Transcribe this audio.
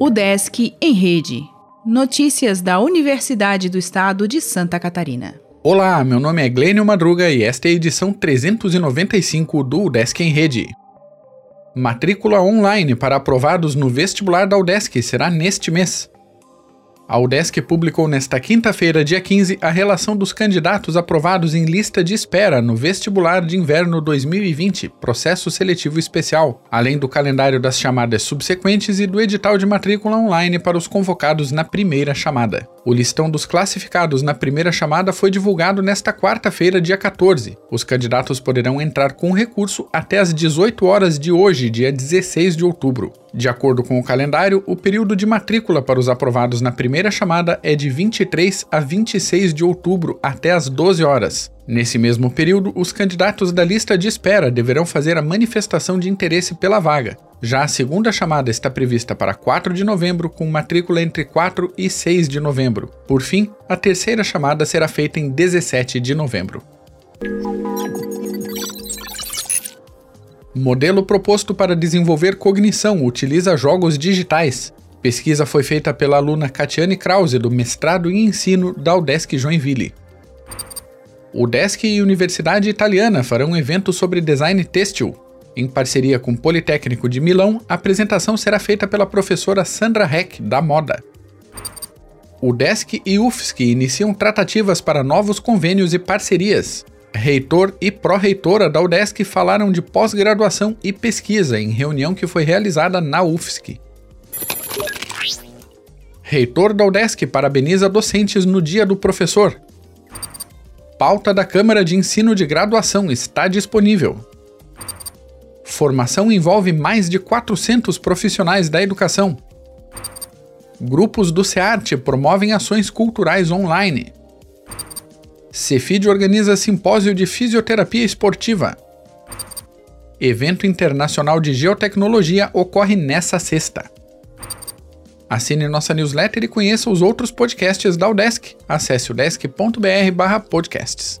O Desk em Rede. Notícias da Universidade do Estado de Santa Catarina. Olá, meu nome é Glênio Madruga e esta é a edição 395 do UDESC em Rede. Matrícula online para aprovados no vestibular da UDESC será neste mês. A UDESC publicou nesta quinta-feira, dia 15, a relação dos candidatos aprovados em lista de espera no vestibular de inverno 2020, processo seletivo especial, além do calendário das chamadas subsequentes e do edital de matrícula online para os convocados na primeira chamada. O listão dos classificados na primeira chamada foi divulgado nesta quarta-feira, dia 14. Os candidatos poderão entrar com recurso até às 18 horas de hoje, dia 16 de outubro. De acordo com o calendário, o período de matrícula para os aprovados na primeira chamada é de 23 a 26 de outubro, até às 12 horas. Nesse mesmo período, os candidatos da lista de espera deverão fazer a manifestação de interesse pela vaga. Já a segunda chamada está prevista para 4 de novembro, com matrícula entre 4 e 6 de novembro. Por fim, a terceira chamada será feita em 17 de novembro. Modelo proposto para desenvolver cognição utiliza jogos digitais. Pesquisa foi feita pela aluna Katiane Krause, do mestrado em ensino da UDESC Joinville. O Desk e Universidade Italiana farão um evento sobre design têxtil. Em parceria com o Politécnico de Milão, a apresentação será feita pela professora Sandra Heck, da moda. O Desk e UFSC iniciam tratativas para novos convênios e parcerias. Reitor e pró-reitora da UDESC falaram de pós-graduação e pesquisa em reunião que foi realizada na UFSC. Reitor da UDESC parabeniza docentes no Dia do Professor. Pauta da Câmara de Ensino de Graduação está disponível. Formação envolve mais de 400 profissionais da educação. Grupos do SEARTE promovem ações culturais online. Cefid organiza simpósio de fisioterapia esportiva. Evento Internacional de Geotecnologia ocorre nessa sexta. Assine nossa newsletter e conheça os outros podcasts da Udesc. Acesse udesc.br/podcasts.